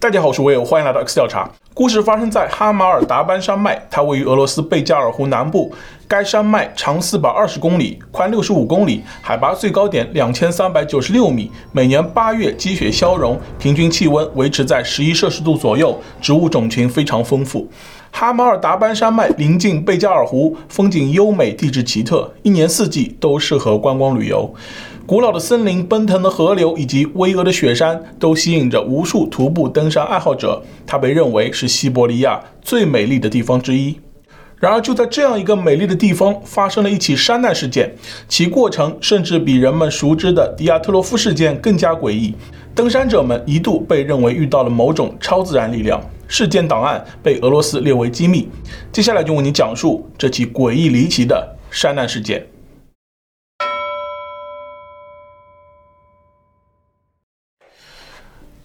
大家好，我是威尔，欢迎来到 X 调查。故事发生在哈马尔达班山脉，它位于俄罗斯贝加尔湖南部。该山脉长四百二十公里，宽六十五公里，海拔最高点两千三百九十六米。每年八月积雪消融，平均气温维持在十一摄氏度左右，植物种群非常丰富。哈马尔达班山脉临近贝加尔湖，风景优美，地质奇特，一年四季都适合观光旅游。古老的森林、奔腾的河流以及巍峨的雪山，都吸引着无数徒步登山爱好者。它被认为是西伯利亚最美丽的地方之一。然而，就在这样一个美丽的地方，发生了一起山难事件，其过程甚至比人们熟知的迪亚特洛夫事件更加诡异。登山者们一度被认为遇到了某种超自然力量。事件档案被俄罗斯列为机密。接下来就为你讲述这起诡异离奇的山难事件。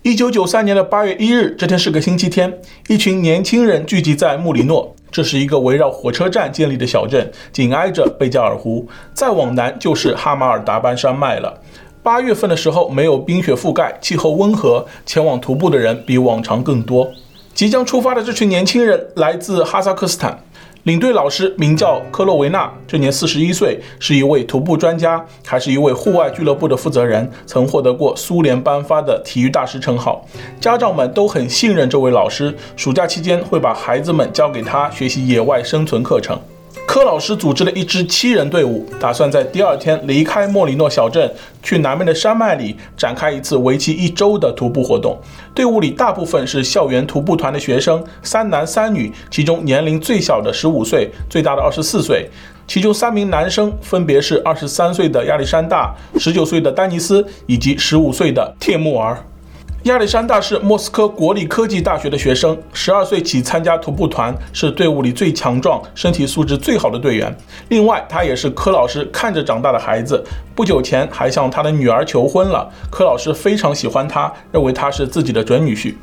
一九九三年的八月一日，这天是个星期天，一群年轻人聚集在穆里诺，这是一个围绕火车站建立的小镇，紧挨着贝加尔湖，再往南就是哈马尔达班山脉了。八月份的时候，没有冰雪覆盖，气候温和，前往徒步的人比往常更多。即将出发的这群年轻人来自哈萨克斯坦。领队老师名叫科洛维纳，这年四十一岁，是一位徒步专家，还是一位户外俱乐部的负责人，曾获得过苏联颁发的体育大师称号。家长们都很信任这位老师，暑假期间会把孩子们交给他学习野外生存课程。柯老师组织了一支七人队伍，打算在第二天离开莫里诺小镇，去南面的山脉里展开一次为期一周的徒步活动。队伍里大部分是校园徒步团的学生，三男三女，其中年龄最小的十五岁，最大的二十四岁。其中三名男生分别是二十三岁的亚历山大、十九岁的丹尼斯以及十五岁的帖木儿。亚历山大是莫斯科国立科技大学的学生，十二岁起参加徒步团，是队伍里最强壮、身体素质最好的队员。另外，他也是柯老师看着长大的孩子，不久前还向他的女儿求婚了。柯老师非常喜欢他，认为他是自己的准女婿。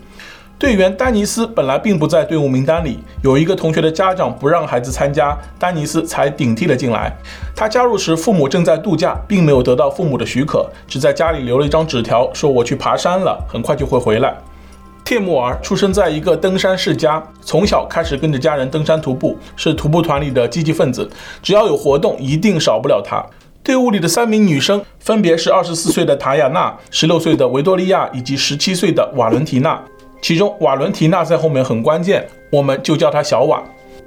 队员丹尼斯本来并不在队伍名单里，有一个同学的家长不让孩子参加，丹尼斯才顶替了进来。他加入时，父母正在度假，并没有得到父母的许可，只在家里留了一张纸条，说我去爬山了，很快就会回来。帖木儿出生在一个登山世家，从小开始跟着家人登山徒步，是徒步团里的积极分子，只要有活动，一定少不了他。队伍里的三名女生分别是二十四岁的塔雅娜、十六岁的维多利亚以及十七岁的瓦伦提娜。其中瓦伦提娜在后面很关键，我们就叫她小瓦。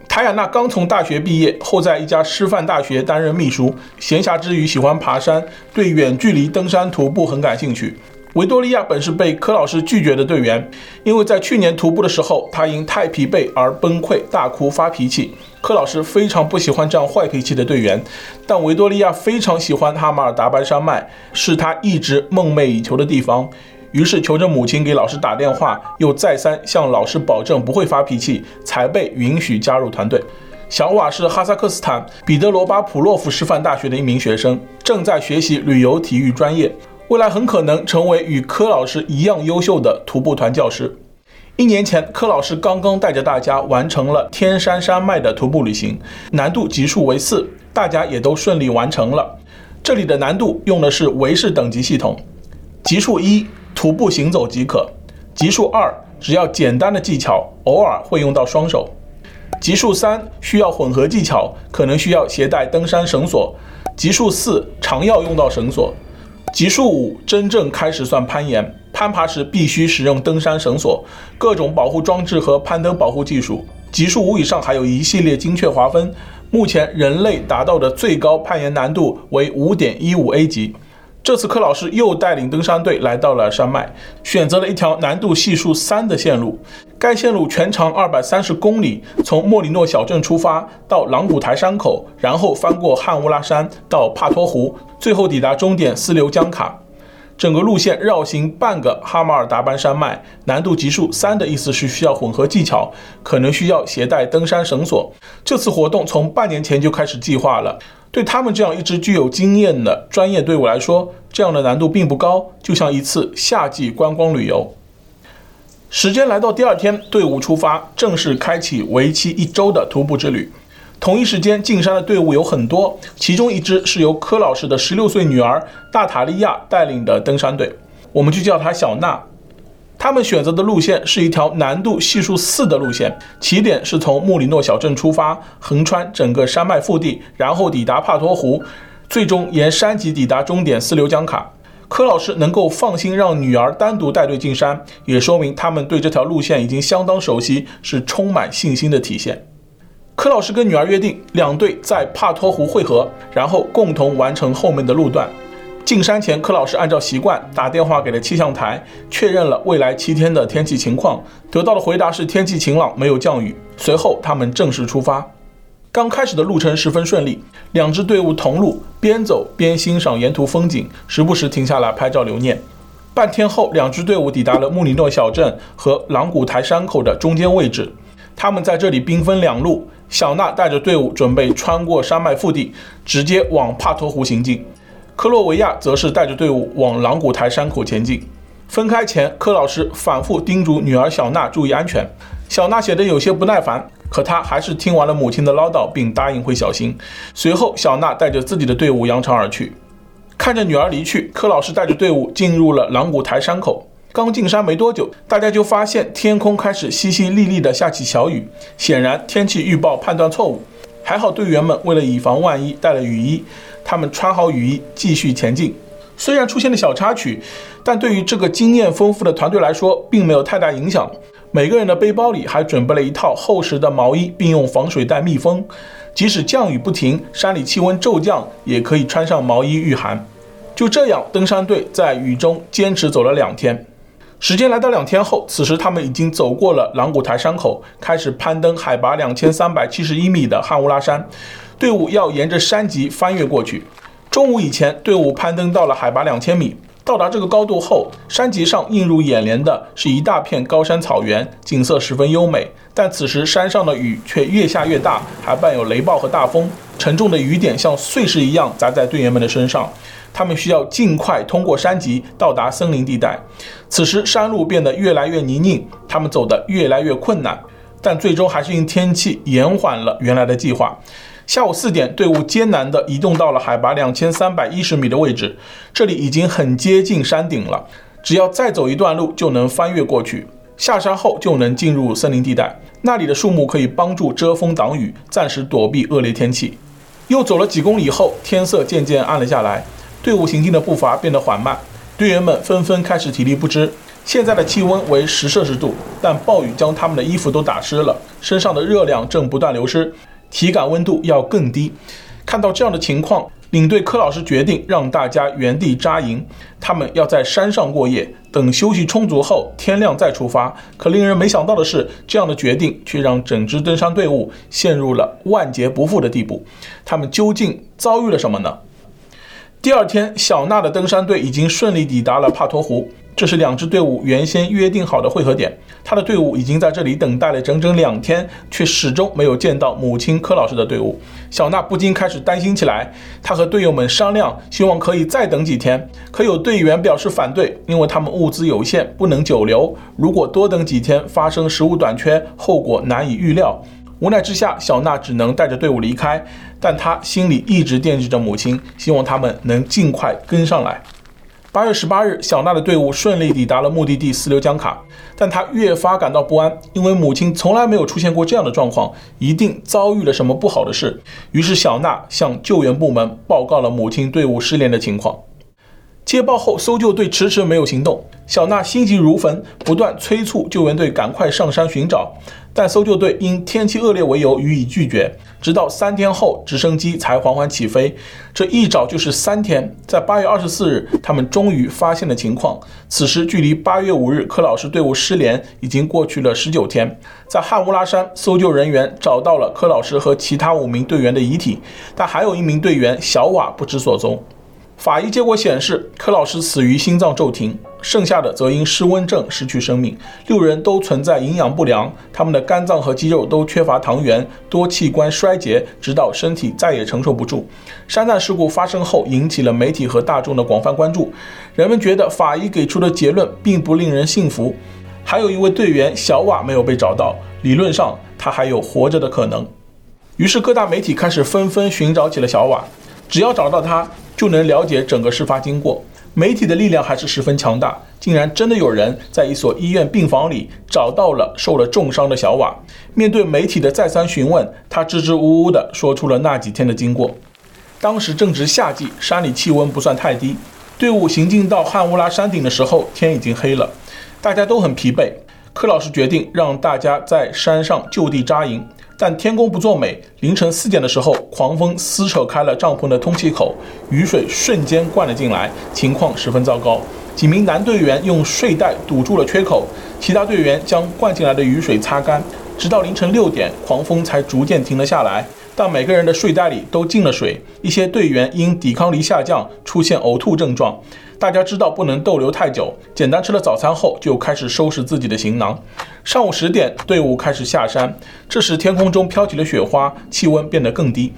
塔雅娜刚从大学毕业，后在一家师范大学担任秘书，闲暇之余喜欢爬山，对远距离登山徒步很感兴趣。维多利亚本是被柯老师拒绝的队员，因为在去年徒步的时候，她因太疲惫而崩溃大哭发脾气。柯老师非常不喜欢这样坏脾气的队员，但维多利亚非常喜欢哈马尔达班山脉，是他一直梦寐以求的地方。于是求着母亲给老师打电话，又再三向老师保证不会发脾气，才被允许加入团队。小瓦是哈萨克斯坦彼得罗巴普洛夫师范大学的一名学生，正在学习旅游体育专业，未来很可能成为与柯老师一样优秀的徒步团教师。一年前，柯老师刚刚带着大家完成了天山山脉的徒步旅行，难度级数为四，大家也都顺利完成了。这里的难度用的是维氏等级系统，级数一。徒步行走即可，级数二只要简单的技巧，偶尔会用到双手；级数三需要混合技巧，可能需要携带登山绳索；级数四常要用到绳索；级数五真正开始算攀岩，攀爬时必须使用登山绳索、各种保护装置和攀登保护技术；级数五以上还有一系列精确划分。目前人类达到的最高攀岩难度为五点一五 A 级。这次柯老师又带领登山队来到了山脉，选择了一条难度系数三的线路。该线路全长二百三十公里，从莫里诺小镇出发到朗古台山口，然后翻过汉乌拉山到帕托湖，最后抵达终点斯留江卡。整个路线绕行半个哈马尔达班山脉，难度级数三的意思是需要混合技巧，可能需要携带登山绳索。这次活动从半年前就开始计划了。对他们这样一支具有经验的专业队伍来说，这样的难度并不高，就像一次夏季观光旅游。时间来到第二天，队伍出发，正式开启为期一周的徒步之旅。同一时间进山的队伍有很多，其中一支是由柯老师的十六岁女儿大塔利亚带领的登山队，我们就叫她小娜。他们选择的路线是一条难度系数四的路线，起点是从穆里诺小镇出发，横穿整个山脉腹地，然后抵达帕托湖，最终沿山脊抵达终点斯留江卡。柯老师能够放心让女儿单独带队进山，也说明他们对这条路线已经相当熟悉，是充满信心的体现。柯老师跟女儿约定，两队在帕托湖会合，然后共同完成后面的路段。进山前，柯老师按照习惯打电话给了气象台，确认了未来七天的天气情况，得到的回答是天气晴朗，没有降雨。随后，他们正式出发。刚开始的路程十分顺利，两支队伍同路，边走边欣赏沿途风景，时不时停下来拍照留念。半天后，两支队伍抵达了穆里诺小镇和朗古台山口的中间位置。他们在这里兵分两路，小娜带着队伍准备穿过山脉腹地，直接往帕托湖行进。科洛维亚则是带着队伍往朗古台山口前进。分开前，柯老师反复叮嘱女儿小娜注意安全。小娜显得有些不耐烦，可她还是听完了母亲的唠叨，并答应会小心。随后，小娜带着自己的队伍扬长而去。看着女儿离去，柯老师带着队伍进入了朗古台山口。刚进山没多久，大家就发现天空开始淅淅沥沥地下起小雨。显然，天气预报判断错误。还好队员们为了以防万一，带了雨衣。他们穿好雨衣，继续前进。虽然出现了小插曲，但对于这个经验丰富的团队来说，并没有太大影响。每个人的背包里还准备了一套厚实的毛衣，并用防水袋密封。即使降雨不停，山里气温骤降，也可以穿上毛衣御寒。就这样，登山队在雨中坚持走了两天。时间来到两天后，此时他们已经走过了朗古台山口，开始攀登海拔两千三百七十一米的汉乌拉山。队伍要沿着山脊翻越过去。中午以前，队伍攀登到了海拔两千米。到达这个高度后，山脊上映入眼帘的是一大片高山草原，景色十分优美。但此时山上的雨却越下越大，还伴有雷暴和大风，沉重的雨点像碎石一样砸在队员们的身上。他们需要尽快通过山脊，到达森林地带。此时山路变得越来越泥泞，他们走得越来越困难，但最终还是因天气延缓了原来的计划。下午四点，队伍艰难地移动到了海拔两千三百一十米的位置，这里已经很接近山顶了，只要再走一段路就能翻越过去。下山后就能进入森林地带，那里的树木可以帮助遮风挡雨，暂时躲避恶劣天气。又走了几公里后，天色渐渐暗了下来，队伍行进的步伐变得缓慢，队员们纷纷开始体力不支。现在的气温为十摄氏度，但暴雨将他们的衣服都打湿了，身上的热量正不断流失。体感温度要更低。看到这样的情况，领队柯老师决定让大家原地扎营，他们要在山上过夜，等休息充足后，天亮再出发。可令人没想到的是，这样的决定却让整支登山队伍陷入了万劫不复的地步。他们究竟遭遇了什么呢？第二天，小娜的登山队已经顺利抵达了帕托湖。这是两支队伍原先约定好的会合点，他的队伍已经在这里等待了整整两天，却始终没有见到母亲柯老师的队伍。小娜不禁开始担心起来，她和队友们商量，希望可以再等几天。可有队员表示反对，因为他们物资有限，不能久留。如果多等几天，发生食物短缺，后果难以预料。无奈之下，小娜只能带着队伍离开，但她心里一直惦记着母亲，希望他们能尽快跟上来。八月十八日，小娜的队伍顺利抵达了目的地斯留江卡，但她越发感到不安，因为母亲从来没有出现过这样的状况，一定遭遇了什么不好的事。于是，小娜向救援部门报告了母亲队伍失联的情况。接报后，搜救队迟迟没有行动。小娜心急如焚，不断催促救援队赶快上山寻找，但搜救队因天气恶劣为由予以拒绝。直到三天后，直升机才缓缓起飞。这一找就是三天。在八月二十四日，他们终于发现了情况。此时距离八月五日柯老师队伍失联已经过去了十九天。在汉乌拉山，搜救人员找到了柯老师和其他五名队员的遗体，但还有一名队员小瓦不知所踪。法医结果显示，柯老师死于心脏骤停，剩下的则因失温症失去生命。六人都存在营养不良，他们的肝脏和肌肉都缺乏糖原，多器官衰竭，直到身体再也承受不住。山难事故发生后，引起了媒体和大众的广泛关注。人们觉得法医给出的结论并不令人信服。还有一位队员小瓦没有被找到，理论上他还有活着的可能。于是各大媒体开始纷纷寻找起了小瓦，只要找到他，就能了解整个事发经过。媒体的力量还是十分强大，竟然真的有人在一所医院病房里找到了受了重伤的小瓦。面对媒体的再三询问，他支支吾吾地说出了那几天的经过。当时正值夏季，山里气温不算太低。队伍行进到汉乌拉山顶的时候，天已经黑了，大家都很疲惫。柯老师决定让大家在山上就地扎营。但天公不作美，凌晨四点的时候，狂风撕扯开了帐篷的通气口，雨水瞬间灌了进来，情况十分糟糕。几名男队员用睡袋堵住了缺口，其他队员将灌进来的雨水擦干。直到凌晨六点，狂风才逐渐停了下来。但每个人的睡袋里都进了水，一些队员因抵抗力下降，出现呕吐症状。大家知道不能逗留太久，简单吃了早餐后就开始收拾自己的行囊。上午十点，队伍开始下山。这时天空中飘起了雪花，气温变得更低。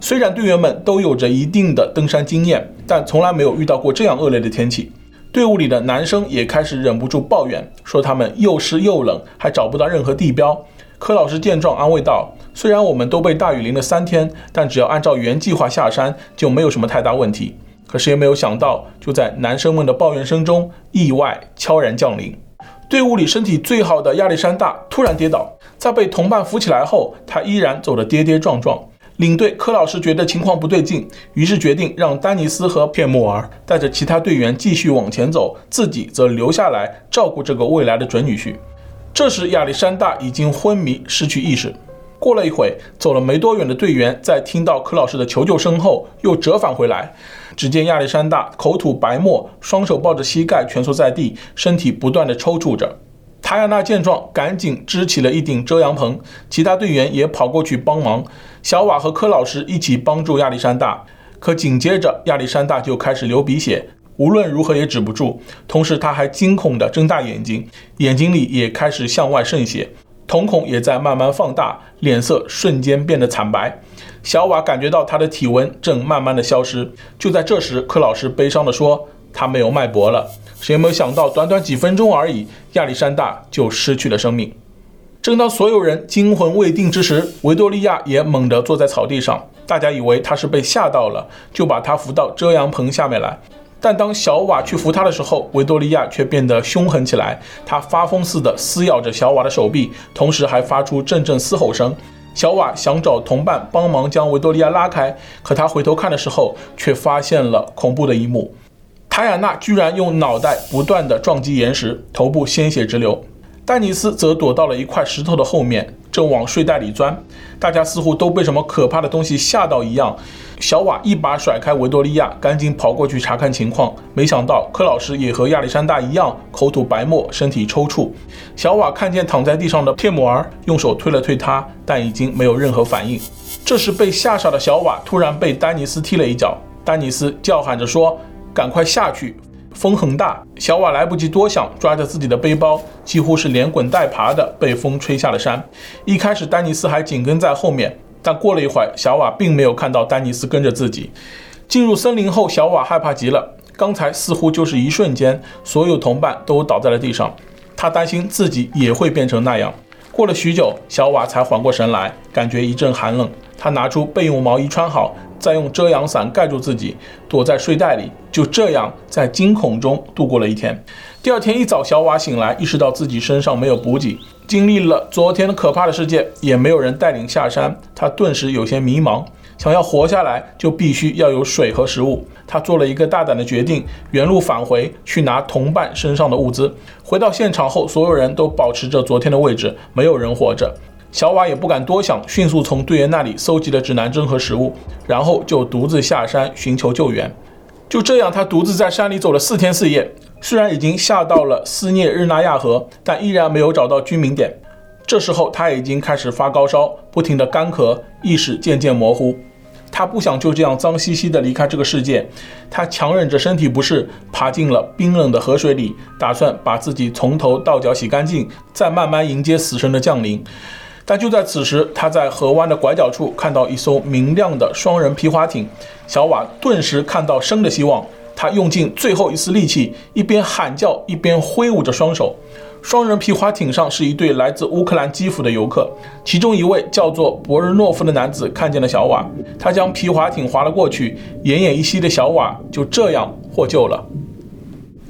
虽然队员们都有着一定的登山经验，但从来没有遇到过这样恶劣的天气。队伍里的男生也开始忍不住抱怨，说他们又湿又冷，还找不到任何地标。柯老师见状安慰道：“虽然我们都被大雨淋了三天，但只要按照原计划下山，就没有什么太大问题。”可是也没有想到，就在男生们的抱怨声中，意外悄然降临。队伍里身体最好的亚历山大突然跌倒，在被同伴扶起来后，他依然走得跌跌撞撞。领队柯老师觉得情况不对劲，于是决定让丹尼斯和片木尔带着其他队员继续往前走，自己则留下来照顾这个未来的准女婿。这时，亚历山大已经昏迷，失去意识。过了一会，走了没多远的队员在听到柯老师的求救声后，又折返回来。只见亚历山大口吐白沫，双手抱着膝盖蜷缩在地，身体不断地抽搐着。塔亚娜见状，赶紧支起了一顶遮阳棚，其他队员也跑过去帮忙。小瓦和柯老师一起帮助亚历山大，可紧接着亚历山大就开始流鼻血，无论如何也止不住。同时，他还惊恐地睁大眼睛，眼睛里也开始向外渗血。瞳孔也在慢慢放大，脸色瞬间变得惨白。小瓦感觉到他的体温正慢慢的消失。就在这时，柯老师悲伤地说：“他没有脉搏了。”谁也没有想到，短短几分钟而已，亚历山大就失去了生命。正当所有人惊魂未定之时，维多利亚也猛地坐在草地上。大家以为他是被吓到了，就把他扶到遮阳棚下面来。但当小瓦去扶他的时候，维多利亚却变得凶狠起来。他发疯似的撕咬着小瓦的手臂，同时还发出阵阵嘶吼声。小瓦想找同伴帮忙将维多利亚拉开，可他回头看的时候，却发现了恐怖的一幕：塔亚娜居然用脑袋不断地撞击岩石，头部鲜血直流。丹尼斯则躲到了一块石头的后面，正往睡袋里钻。大家似乎都被什么可怕的东西吓到一样。小瓦一把甩开维多利亚，赶紧跑过去查看情况。没想到柯老师也和亚历山大一样，口吐白沫，身体抽搐。小瓦看见躺在地上的帖木儿，用手推了推他，但已经没有任何反应。这时被吓傻的小瓦突然被丹尼斯踢了一脚，丹尼斯叫喊着说：“赶快下去，风很大。”小瓦来不及多想，抓着自己的背包，几乎是连滚带爬的被风吹下了山。一开始丹尼斯还紧跟在后面。但过了一会儿，小瓦并没有看到丹尼斯跟着自己。进入森林后，小瓦害怕极了。刚才似乎就是一瞬间，所有同伴都倒在了地上。他担心自己也会变成那样。过了许久，小瓦才缓过神来，感觉一阵寒冷。他拿出备用毛衣穿好，再用遮阳伞盖住自己，躲在睡袋里。就这样，在惊恐中度过了一天。第二天一早，小瓦醒来，意识到自己身上没有补给。经历了昨天可怕的事件，也没有人带领下山，他顿时有些迷茫。想要活下来，就必须要有水和食物。他做了一个大胆的决定，原路返回去拿同伴身上的物资。回到现场后，所有人都保持着昨天的位置，没有人活着。小瓦也不敢多想，迅速从队员那里搜集了指南针和食物，然后就独自下山寻求救援。就这样，他独自在山里走了四天四夜。虽然已经下到了斯涅日纳亚河，但依然没有找到居民点。这时候他已经开始发高烧，不停地干咳，意识渐渐模糊。他不想就这样脏兮兮的离开这个世界。他强忍着身体不适，爬进了冰冷的河水里，打算把自己从头到脚洗干净，再慢慢迎接死神的降临。但就在此时，他在河湾的拐角处看到一艘明亮的双人皮划艇。小瓦顿时看到生的希望。他用尽最后一丝力气，一边喊叫，一边挥舞着双手。双人皮划艇上是一对来自乌克兰基辅的游客，其中一位叫做博日诺夫的男子看见了小瓦，他将皮划艇划了过去，奄奄一息的小瓦就这样获救了。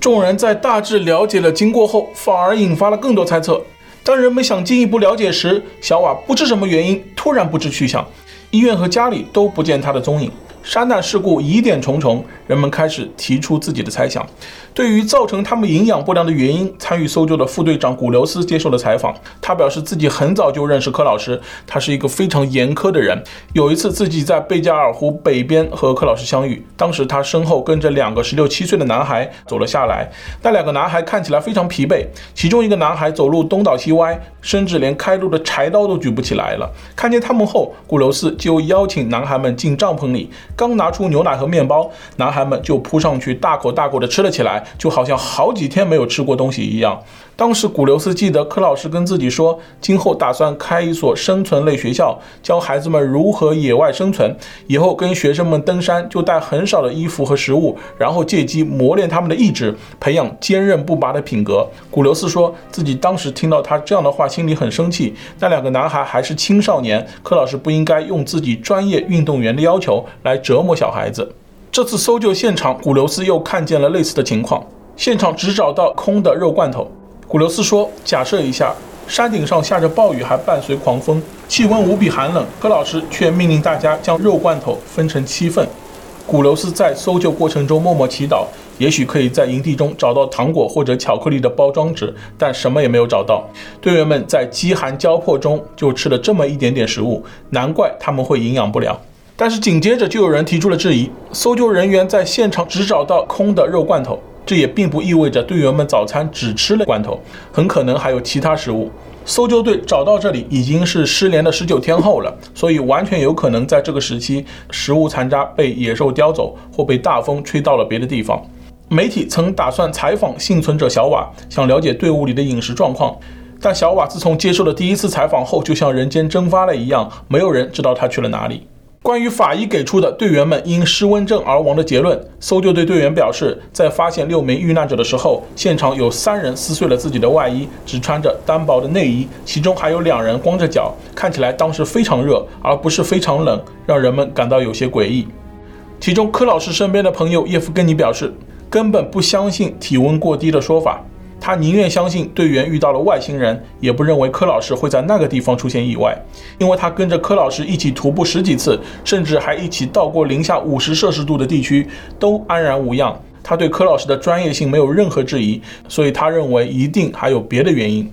众人在大致了解了经过后，反而引发了更多猜测。当人们想进一步了解时，小瓦不知什么原因突然不知去向，医院和家里都不见他的踪影。山难事故疑点重重，人们开始提出自己的猜想。对于造成他们营养不良的原因，参与搜救的副队长古留斯接受了采访。他表示自己很早就认识柯老师，他是一个非常严苛的人。有一次自己在贝加尔湖北边和柯老师相遇，当时他身后跟着两个十六七岁的男孩走了下来。那两个男孩看起来非常疲惫，其中一个男孩走路东倒西歪，甚至连开路的柴刀都举不起来了。看见他们后，古留斯就邀请男孩们进帐篷里。刚拿出牛奶和面包，男孩们就扑上去，大口大口的吃了起来，就好像好几天没有吃过东西一样。当时古留斯记得柯老师跟自己说，今后打算开一所生存类学校，教孩子们如何野外生存。以后跟学生们登山就带很少的衣服和食物，然后借机磨练他们的意志，培养坚韧不拔的品格。古留斯说自己当时听到他这样的话，心里很生气。那两个男孩还是青少年，柯老师不应该用自己专业运动员的要求来折磨小孩子。这次搜救现场，古留斯又看见了类似的情况，现场只找到空的肉罐头。古留斯说：“假设一下，山顶上下着暴雨，还伴随狂风，气温无比寒冷。柯老师却命令大家将肉罐头分成七份。古留斯在搜救过程中默默祈祷，也许可以在营地中找到糖果或者巧克力的包装纸，但什么也没有找到。队员们在饥寒交迫中就吃了这么一点点食物，难怪他们会营养不良。但是紧接着就有人提出了质疑：搜救人员在现场只找到空的肉罐头。”这也并不意味着队员们早餐只吃了罐头，很可能还有其他食物。搜救队找到这里已经是失联的十九天后了，所以完全有可能在这个时期，食物残渣被野兽叼走，或被大风吹到了别的地方。媒体曾打算采访幸存者小瓦，想了解队伍里的饮食状况，但小瓦自从接受了第一次采访后，就像人间蒸发了一样，没有人知道他去了哪里。关于法医给出的队员们因失温症而亡的结论，搜救队队员表示，在发现六名遇难者的时候，现场有三人撕碎了自己的外衣，只穿着单薄的内衣，其中还有两人光着脚，看起来当时非常热，而不是非常冷，让人们感到有些诡异。其中，柯老师身边的朋友叶夫根尼表示，根本不相信体温过低的说法。他宁愿相信队员遇到了外星人，也不认为柯老师会在那个地方出现意外，因为他跟着柯老师一起徒步十几次，甚至还一起到过零下五十摄氏度的地区，都安然无恙。他对柯老师的专业性没有任何质疑，所以他认为一定还有别的原因。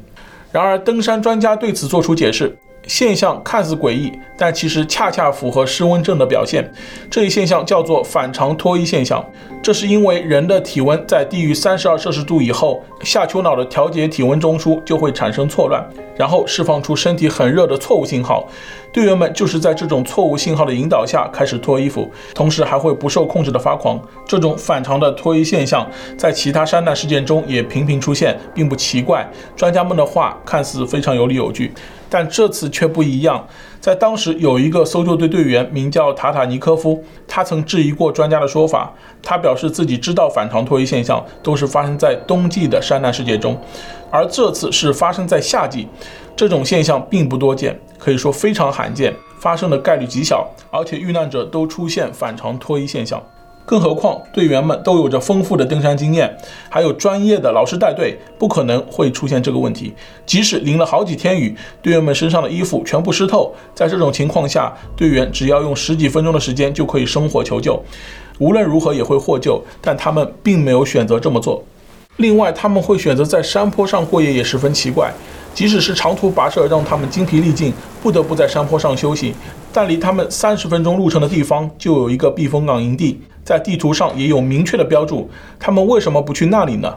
然而，登山专家对此作出解释。现象看似诡异，但其实恰恰符合失温症的表现。这一现象叫做反常脱衣现象，这是因为人的体温在低于三十二摄氏度以后，下丘脑的调节体温中枢就会产生错乱，然后释放出身体很热的错误信号。队员们就是在这种错误信号的引导下开始脱衣服，同时还会不受控制的发狂。这种反常的脱衣现象在其他山难事件中也频频出现，并不奇怪。专家们的话看似非常有理有据。但这次却不一样，在当时有一个搜救队队员名叫塔塔尼科夫，他曾质疑过专家的说法。他表示自己知道反常脱衣现象都是发生在冬季的山难事件中，而这次是发生在夏季，这种现象并不多见，可以说非常罕见，发生的概率极小，而且遇难者都出现反常脱衣现象。更何况队员们都有着丰富的登山经验，还有专业的老师带队，不可能会出现这个问题。即使淋了好几天雨，队员们身上的衣服全部湿透，在这种情况下，队员只要用十几分钟的时间就可以生火求救，无论如何也会获救。但他们并没有选择这么做。另外，他们会选择在山坡上过夜也十分奇怪。即使是长途跋涉让他们精疲力尽，不得不在山坡上休息，但离他们三十分钟路程的地方就有一个避风港营地。在地图上也有明确的标注，他们为什么不去那里呢？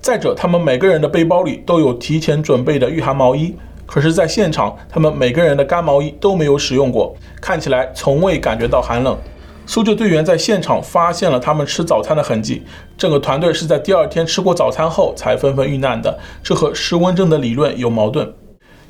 再者，他们每个人的背包里都有提前准备的御寒毛衣，可是，在现场，他们每个人的干毛衣都没有使用过，看起来从未感觉到寒冷。搜救队员在现场发现了他们吃早餐的痕迹，整个团队是在第二天吃过早餐后才纷纷遇难的，这和失温症的理论有矛盾。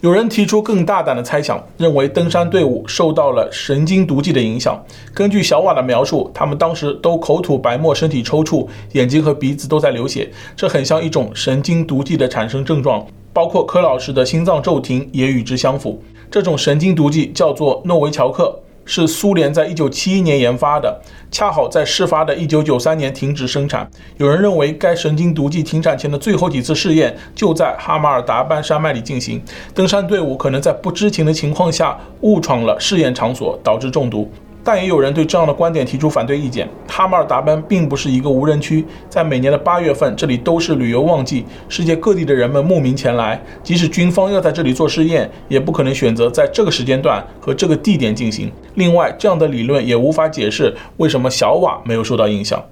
有人提出更大胆的猜想，认为登山队伍受到了神经毒剂的影响。根据小瓦的描述，他们当时都口吐白沫，身体抽搐，眼睛和鼻子都在流血，这很像一种神经毒剂的产生症状。包括柯老师的心脏骤停也与之相符。这种神经毒剂叫做诺维乔克。是苏联在一九七一年研发的，恰好在事发的一九九三年停止生产。有人认为，该神经毒剂停产前的最后几次试验就在哈马尔达班山脉里进行，登山队伍可能在不知情的情况下误闯了试验场所，导致中毒。但也有人对这样的观点提出反对意见。哈马尔达班并不是一个无人区，在每年的八月份，这里都是旅游旺季，世界各地的人们慕名前来。即使军方要在这里做试验，也不可能选择在这个时间段和这个地点进行。另外，这样的理论也无法解释为什么小瓦没有受到影响。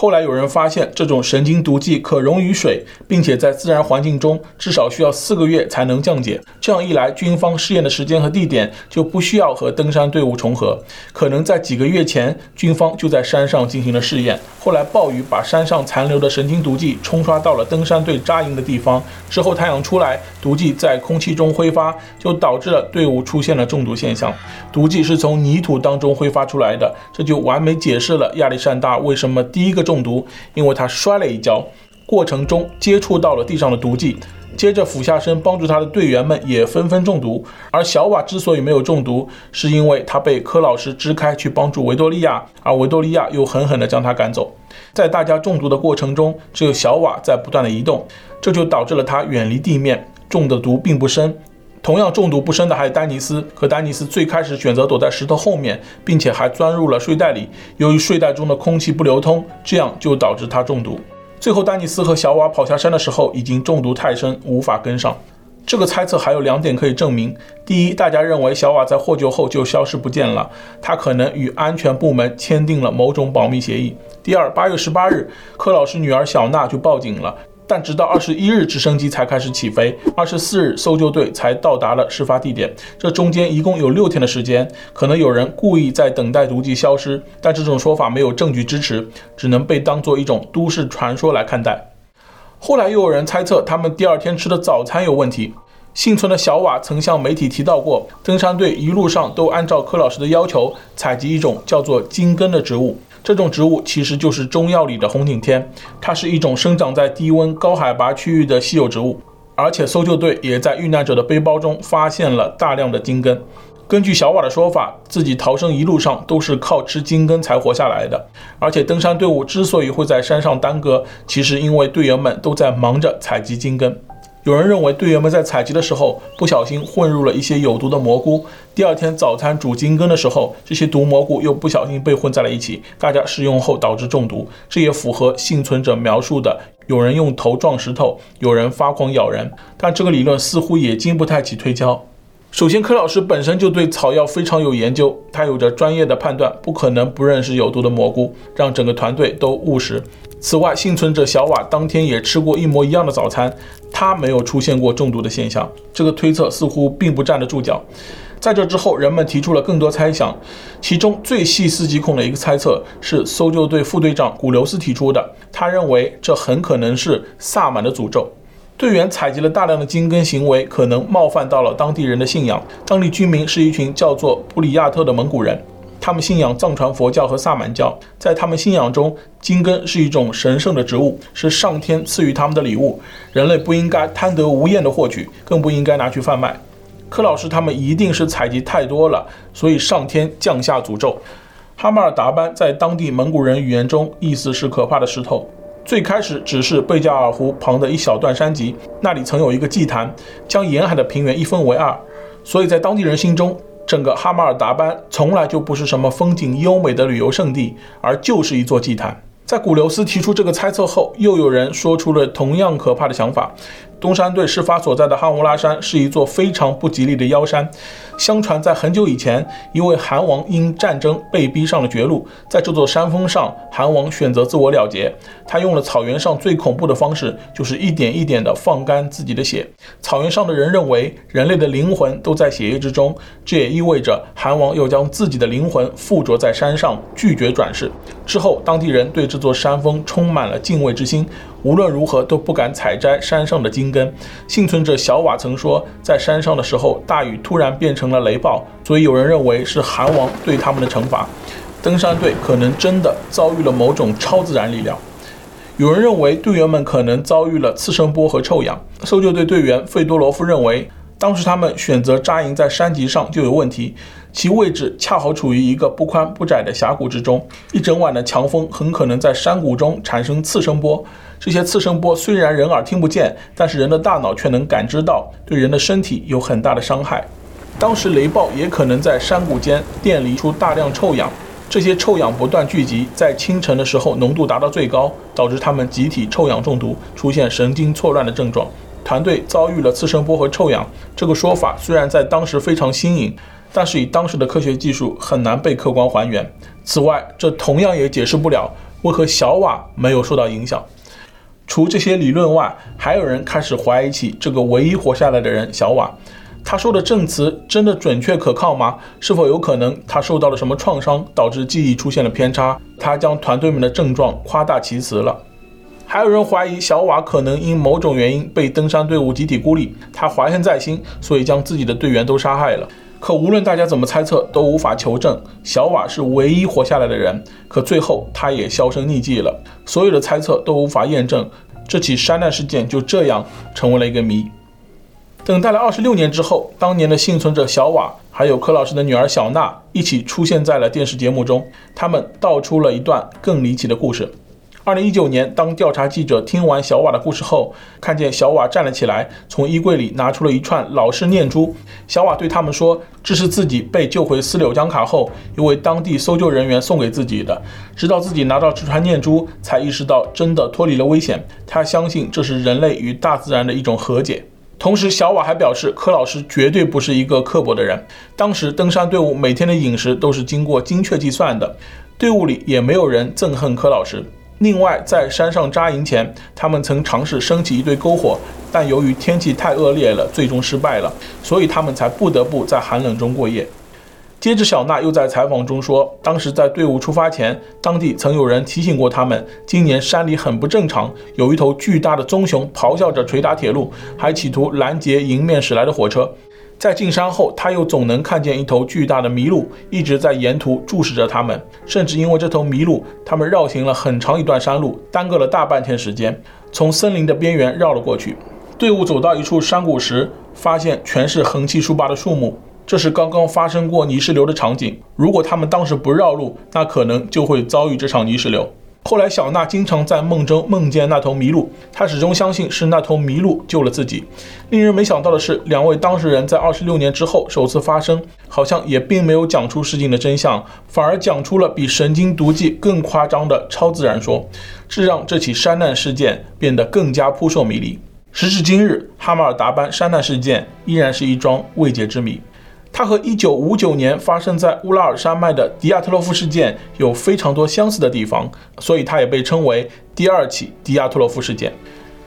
后来有人发现，这种神经毒剂可溶于水，并且在自然环境中至少需要四个月才能降解。这样一来，军方试验的时间和地点就不需要和登山队伍重合。可能在几个月前，军方就在山上进行了试验。后来暴雨把山上残留的神经毒剂冲刷到了登山队扎营的地方，之后太阳出来，毒剂在空气中挥发，就导致了队伍出现了中毒现象。毒剂是从泥土当中挥发出来的，这就完美解释了亚历山大为什么第一个。中毒，因为他摔了一跤，过程中接触到了地上的毒剂，接着俯下身帮助他的队员们也纷纷中毒。而小瓦之所以没有中毒，是因为他被柯老师支开去帮助维多利亚，而维多利亚又狠狠地将他赶走。在大家中毒的过程中，只有小瓦在不断地移动，这就导致了他远离地面，中的毒并不深。同样中毒不深的还有丹尼斯，可丹尼斯最开始选择躲在石头后面，并且还钻入了睡袋里。由于睡袋中的空气不流通，这样就导致他中毒。最后，丹尼斯和小瓦跑下山的时候，已经中毒太深，无法跟上。这个猜测还有两点可以证明：第一，大家认为小瓦在获救后就消失不见了，他可能与安全部门签订了某种保密协议；第二，八月十八日，柯老师女儿小娜就报警了。但直到二十一日，直升机才开始起飞。二十四日，搜救队才到达了事发地点。这中间一共有六天的时间。可能有人故意在等待毒剂消失，但这种说法没有证据支持，只能被当作一种都市传说来看待。后来又有人猜测，他们第二天吃的早餐有问题。幸存的小瓦曾向媒体提到过，登山队一路上都按照柯老师的要求采集一种叫做金根的植物。这种植物其实就是中药里的红景天，它是一种生长在低温高海拔区域的稀有植物，而且搜救队也在遇难者的背包中发现了大量的金根。根据小瓦的说法，自己逃生一路上都是靠吃金根才活下来的，而且登山队伍之所以会在山上耽搁，其实因为队员们都在忙着采集金根。有人认为队员们在采集的时候不小心混入了一些有毒的蘑菇，第二天早餐煮金根的时候，这些毒蘑菇又不小心被混在了一起，大家食用后导致中毒。这也符合幸存者描述的：有人用头撞石头，有人发狂咬人。但这个理论似乎也经不太起推敲。首先，柯老师本身就对草药非常有研究，他有着专业的判断，不可能不认识有毒的蘑菇，让整个团队都误食。此外，幸存者小瓦当天也吃过一模一样的早餐，他没有出现过中毒的现象。这个推测似乎并不站得住脚。在这之后，人们提出了更多猜想，其中最细思极恐的一个猜测是搜救队副队长古留斯提出的。他认为这很可能是萨满的诅咒。队员采集了大量的金根，行为可能冒犯到了当地人的信仰。当地居民是一群叫做布里亚特的蒙古人。他们信仰藏传佛教和萨满教，在他们信仰中，金根是一种神圣的植物，是上天赐予他们的礼物。人类不应该贪得无厌地获取，更不应该拿去贩卖。柯老师他们一定是采集太多了，所以上天降下诅咒。哈马尔达班在当地蒙古人语言中意思是可怕的石头。最开始只是贝加尔湖旁的一小段山脊，那里曾有一个祭坛，将沿海的平原一分为二，所以在当地人心中。整个哈马尔达班从来就不是什么风景优美的旅游胜地，而就是一座祭坛。在古留斯提出这个猜测后，又有人说出了同样可怕的想法。东山队事发所在的哈乌拉山是一座非常不吉利的妖山。相传在很久以前，一位韩王因战争被逼上了绝路，在这座山峰上，韩王选择自我了结。他用了草原上最恐怖的方式，就是一点一点地放干自己的血。草原上的人认为，人类的灵魂都在血液之中，这也意味着韩王又将自己的灵魂附着在山上，拒绝转世。之后，当地人对这座山峰充满了敬畏之心。无论如何都不敢采摘山上的金根。幸存者小瓦曾说，在山上的时候，大雨突然变成了雷暴，所以有人认为是韩王对他们的惩罚。登山队可能真的遭遇了某种超自然力量。有人认为队员们可能遭遇了次声波和臭氧。搜救队队员费多罗夫认为，当时他们选择扎营在山脊上就有问题，其位置恰好处于一个不宽不窄的峡谷之中，一整晚的强风很可能在山谷中产生次声波。这些次声波虽然人耳听不见，但是人的大脑却能感知到，对人的身体有很大的伤害。当时雷暴也可能在山谷间电离出大量臭氧，这些臭氧不断聚集，在清晨的时候浓度达到最高，导致他们集体臭氧中毒，出现神经错乱的症状。团队遭遇了次声波和臭氧，这个说法虽然在当时非常新颖，但是以当时的科学技术很难被客观还原。此外，这同样也解释不了为何小瓦没有受到影响。除这些理论外，还有人开始怀疑起这个唯一活下来的人小瓦，他说的证词真的准确可靠吗？是否有可能他受到了什么创伤，导致记忆出现了偏差？他将团队们的症状夸大其词了。还有人怀疑小瓦可能因某种原因被登山队伍集体孤立，他怀恨在心，所以将自己的队员都杀害了。可无论大家怎么猜测，都无法求证小瓦是唯一活下来的人。可最后他也销声匿迹了，所有的猜测都无法验证。这起山难事件就这样成为了一个谜。等待了二十六年之后，当年的幸存者小瓦还有柯老师的女儿小娜一起出现在了电视节目中，他们道出了一段更离奇的故事。二零一九年，当调查记者听完小瓦的故事后，看见小瓦站了起来，从衣柜里拿出了一串老式念珠。小瓦对他们说：“这是自己被救回四柳江卡后，一位当地搜救人员送给自己的。直到自己拿到这串念珠，才意识到真的脱离了危险。他相信这是人类与大自然的一种和解。”同时，小瓦还表示，柯老师绝对不是一个刻薄的人。当时，登山队伍每天的饮食都是经过精确计算的，队伍里也没有人憎恨柯老师。另外，在山上扎营前，他们曾尝试升起一堆篝火，但由于天气太恶劣了，最终失败了，所以他们才不得不在寒冷中过夜。接着，小娜又在采访中说，当时在队伍出发前，当地曾有人提醒过他们，今年山里很不正常，有一头巨大的棕熊咆哮着捶打铁路，还企图拦截迎面驶来的火车。在进山后，他又总能看见一头巨大的麋鹿一直在沿途注视着他们，甚至因为这头麋鹿，他们绕行了很长一段山路，耽搁了大半天时间，从森林的边缘绕了过去。队伍走到一处山谷时，发现全是横七竖八的树木，这是刚刚发生过泥石流的场景。如果他们当时不绕路，那可能就会遭遇这场泥石流。后来，小娜经常在梦中梦见那头麋鹿，她始终相信是那头麋鹿救了自己。令人没想到的是，两位当事人在二十六年之后首次发声，好像也并没有讲出事情的真相，反而讲出了比神经毒剂更夸张的超自然说，这让这起山难事件变得更加扑朔迷离。时至今日，哈马尔达班山难事件依然是一桩未解之谜。它和1959年发生在乌拉尔山脉的迪亚特洛夫事件有非常多相似的地方，所以它也被称为第二起迪亚特洛夫事件。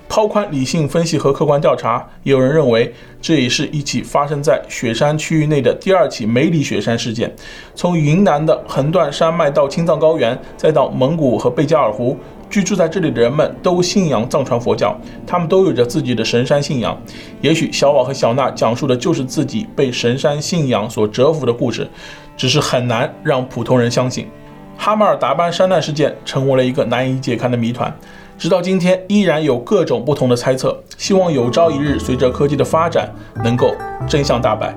抛宽理性分析和客观调查，有人认为这也是一起发生在雪山区域内的第二起梅里雪山事件。从云南的横断山脉到青藏高原，再到蒙古和贝加尔湖。居住在这里的人们都信仰藏传佛教，他们都有着自己的神山信仰。也许小瓦和小娜讲述的就是自己被神山信仰所折服的故事，只是很难让普通人相信。哈马尔达班山难事件成为了一个难以解开的谜团，直到今天依然有各种不同的猜测。希望有朝一日，随着科技的发展，能够真相大白。